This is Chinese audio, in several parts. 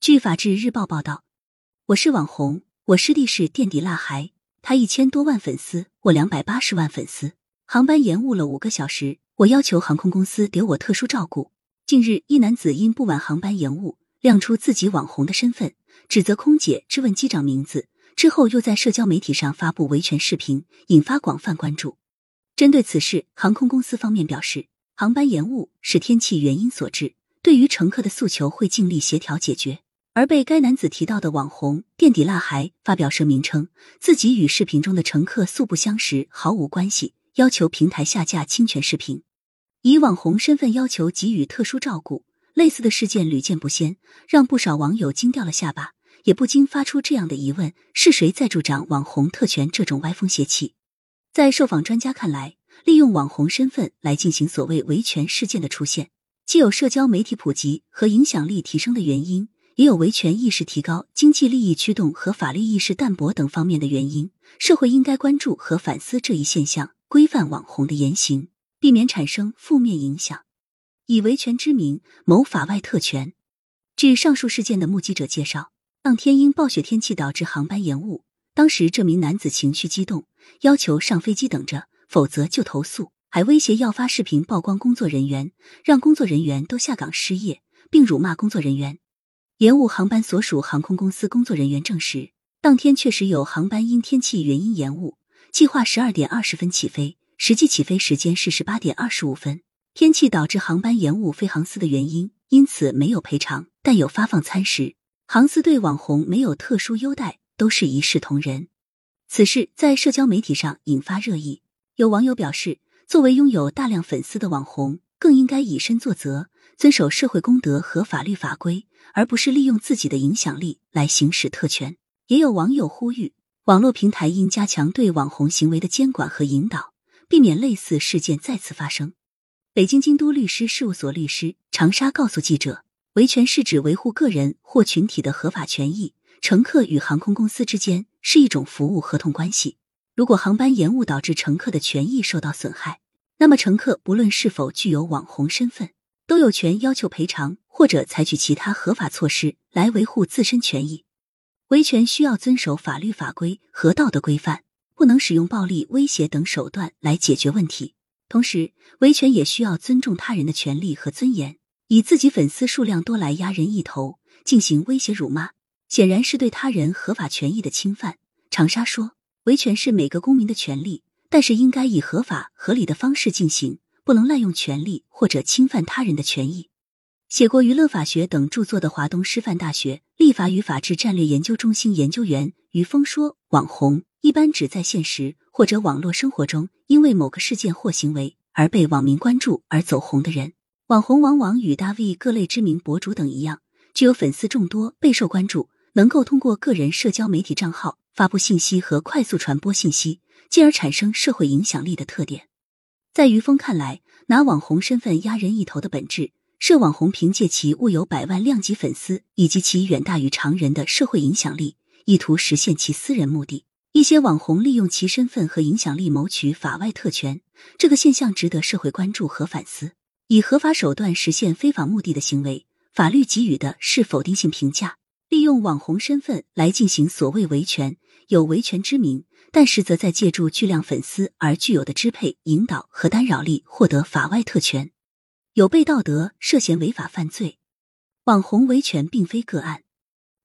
据法制日报报道，我是网红，我师弟是垫底辣孩，他一千多万粉丝，我两百八十万粉丝，航班延误了五个小时，我要求航空公司给我特殊照顾。近日，一男子因不满航班延误，亮出自己网红的身份，指责空姐质问机长名字，之后又在社交媒体上发布维权视频，引发广泛关注。针对此事，航空公司方面表示，航班延误是天气原因所致，对于乘客的诉求会尽力协调解决。而被该男子提到的网红垫底辣孩发表声明称，自己与视频中的乘客素不相识，毫无关系，要求平台下架侵权视频。以网红身份要求给予特殊照顾，类似的事件屡见不鲜，让不少网友惊掉了下巴，也不禁发出这样的疑问：是谁在助长网红特权这种歪风邪气？在受访专家看来，利用网红身份来进行所谓维权事件的出现，既有社交媒体普及和影响力提升的原因。也有维权意识提高、经济利益驱动和法律意识淡薄等方面的原因。社会应该关注和反思这一现象，规范网红的言行，避免产生负面影响。以维权之名谋法外特权。据上述事件的目击者介绍，当天因暴雪天气导致航班延误，当时这名男子情绪激动，要求上飞机等着，否则就投诉，还威胁要发视频曝光工作人员，让工作人员都下岗失业，并辱骂工作人员。延误航班所属航空公司工作人员证实，当天确实有航班因天气原因延误，计划十二点二十分起飞，实际起飞时间是十八点二十五分。天气导致航班延误，飞航司的原因，因此没有赔偿，但有发放餐食。航司对网红没有特殊优待，都是一视同仁。此事在社交媒体上引发热议，有网友表示，作为拥有大量粉丝的网红，更应该以身作则，遵守社会公德和法律法规。而不是利用自己的影响力来行使特权。也有网友呼吁，网络平台应加强对网红行为的监管和引导，避免类似事件再次发生。北京京都律师事务所律师长沙告诉记者，维权是指维护个人或群体的合法权益。乘客与航空公司之间是一种服务合同关系。如果航班延误导致乘客的权益受到损害，那么乘客不论是否具有网红身份。都有权要求赔偿或者采取其他合法措施来维护自身权益。维权需要遵守法律法规和道德规范，不能使用暴力、威胁等手段来解决问题。同时，维权也需要尊重他人的权利和尊严。以自己粉丝数量多来压人一头，进行威胁辱骂，显然是对他人合法权益的侵犯。长沙说，维权是每个公民的权利，但是应该以合法合理的方式进行。不能滥用权力或者侵犯他人的权益。写过娱乐法学等著作的华东师范大学立法与法治战略研究中心研究员于峰说：“网红一般指在现实或者网络生活中，因为某个事件或行为而被网民关注而走红的人。网红往往与大 V、各类知名博主等一样，具有粉丝众多、备受关注，能够通过个人社交媒体账号发布信息和快速传播信息，进而产生社会影响力的特点。”在于峰看来，拿网红身份压人一头的本质，是网红凭借其握有百万量级粉丝以及其远大于常人的社会影响力，意图实现其私人目的。一些网红利用其身份和影响力谋取法外特权，这个现象值得社会关注和反思。以合法手段实现非法目的的行为，法律给予的是否定性评价。利用网红身份来进行所谓维权，有维权之名。但实则在借助巨量粉丝而具有的支配、引导和干扰力，获得法外特权，有悖道德，涉嫌违法犯罪。网红维权并非个案。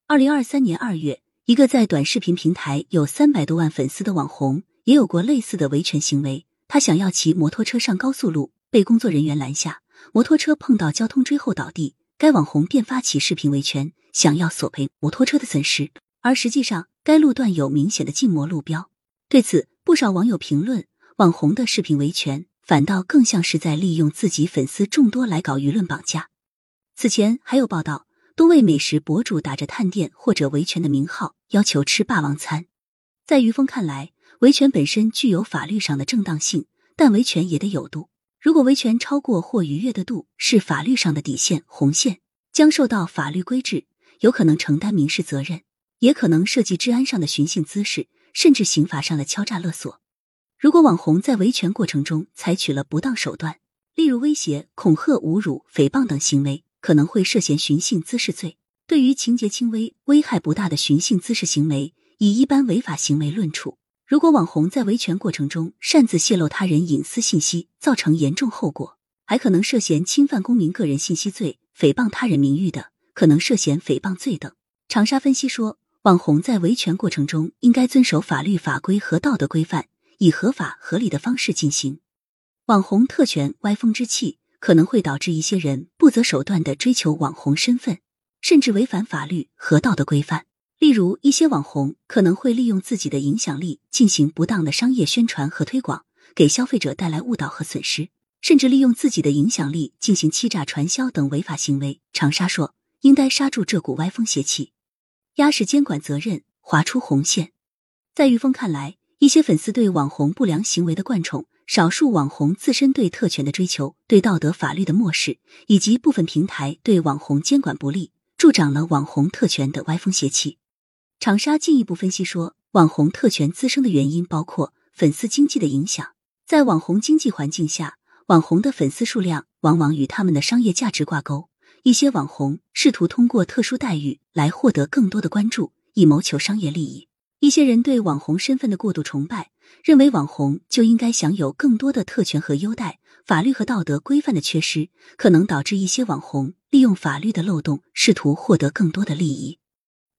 二零二三年二月，一个在短视频平台有三百多万粉丝的网红，也有过类似的维权行为。他想要骑摩托车上高速路，被工作人员拦下，摩托车碰到交通锥后倒地，该网红便发起视频维权，想要索赔摩托车的损失。而实际上，该路段有明显的禁摩路标。对此，不少网友评论：网红的视频维权，反倒更像是在利用自己粉丝众多来搞舆论绑架。此前还有报道，多位美食博主打着探店或者维权的名号，要求吃霸王餐。在于峰看来，维权本身具有法律上的正当性，但维权也得有度。如果维权超过或逾越的度是法律上的底线红线，将受到法律规制，有可能承担民事责任，也可能涉及治安上的寻衅滋事。甚至刑法上的敲诈勒索，如果网红在维权过程中采取了不当手段，例如威胁、恐吓、侮辱、诽谤等行为，可能会涉嫌寻衅滋事罪。对于情节轻微、危害不大的寻衅滋事行为，以一般违法行为论处。如果网红在维权过程中擅自泄露他人隐私信息，造成严重后果，还可能涉嫌侵犯公民个人信息罪、诽谤他人名誉的，可能涉嫌诽谤罪等。长沙分析说，网红在维权过程中应该遵守法律法规和道德规范，以合法合理的方式进行。网红特权歪风之气，可能会导致一些人不择手段的追求网红身份，甚至违反法律和道德规范。例如，一些网红可能会利用自己的影响力进行不当的商业宣传和推广，给消费者带来误导和损失，甚至利用自己的影响力进行欺诈传销等违法行为。长沙说，应该刹住这股歪风邪气，压实监管责任，划出红线。在于峰看来，一些粉丝对网红不良行为的惯宠，少数网红自身对特权的追求，对道德法律的漠视，以及部分平台对网红监管不力，助长了网红特权的歪风邪气。长沙进一步分析说，网红特权滋生的原因包括粉丝经济的影响。在网红经济环境下，网红的粉丝数量往往与他们的商业价值挂钩。一些网红试图通过特殊待遇来获得更多的关注，以谋求商业利益。一些人对网红身份的过度崇拜，认为网红就应该享有更多的特权和优待。法律和道德规范的缺失，可能导致一些网红利用法律的漏洞，试图获得更多的利益。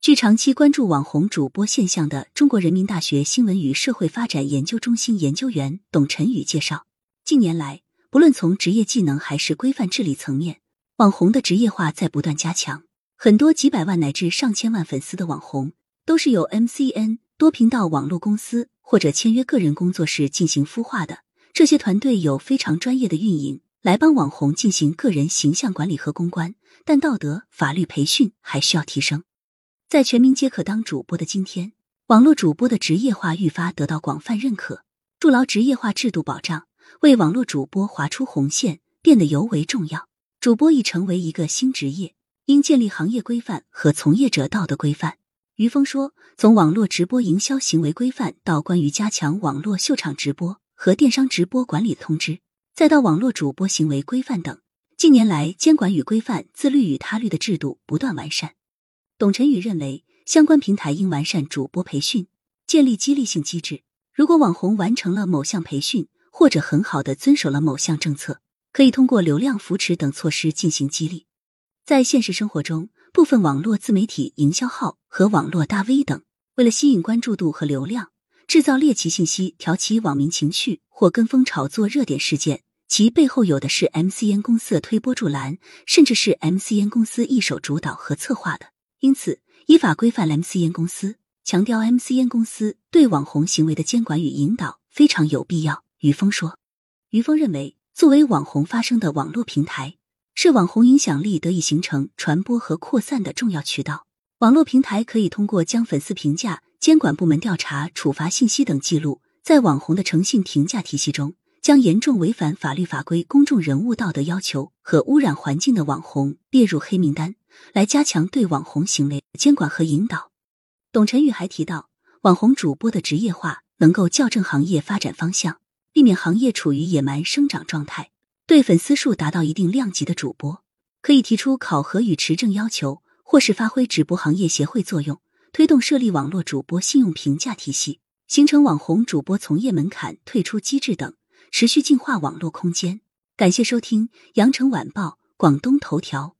据长期关注网红主播现象的中国人民大学新闻与社会发展研究中心研究员董晨宇介绍，近年来，不论从职业技能还是规范治理层面，网红的职业化在不断加强。很多几百万乃至上千万粉丝的网红，都是由 MCN 多频道网络公司或者签约个人工作室进行孵化的。这些团队有非常专业的运营，来帮网红进行个人形象管理和公关，但道德法律培训还需要提升。在全民皆可当主播的今天，网络主播的职业化愈发得到广泛认可，筑牢职业化制度保障，为网络主播划出红线变得尤为重要。主播已成为一个新职业，应建立行业规范和从业者道德规范。于峰说，从网络直播营销行为规范到关于加强网络秀场直播和电商直播管理的通知，再到网络主播行为规范等，近年来监管与规范自律与他律的制度不断完善。董晨宇认为，相关平台应完善主播培训，建立激励性机制。如果网红完成了某项培训，或者很好的遵守了某项政策，可以通过流量扶持等措施进行激励。在现实生活中，部分网络自媒体营销号和网络大 V 等，为了吸引关注度和流量，制造猎奇信息，挑起网民情绪或跟风炒作热点事件，其背后有的是 MCN 公司的推波助澜，甚至是 MCN 公司一手主导和策划的。因此，依法规范 MCN 公司，强调 MCN 公司对网红行为的监管与引导非常有必要。于峰说，于峰认为，作为网红发声的网络平台，是网红影响力得以形成、传播和扩散的重要渠道。网络平台可以通过将粉丝评价、监管部门调查、处罚信息等记录在网红的诚信评价体系中，将严重违反法律法规、公众人物道德要求和污染环境的网红列入黑名单。来加强对网红行为监管和引导。董晨宇还提到，网红主播的职业化能够校正行业发展方向，避免行业处于野蛮生长状态。对粉丝数达到一定量级的主播，可以提出考核与持证要求，或是发挥直播行业协会作用，推动设立网络主播信用评价体系，形成网红主播从业门槛退出机制等，持续净化网络空间。感谢收听羊城晚报广东头条。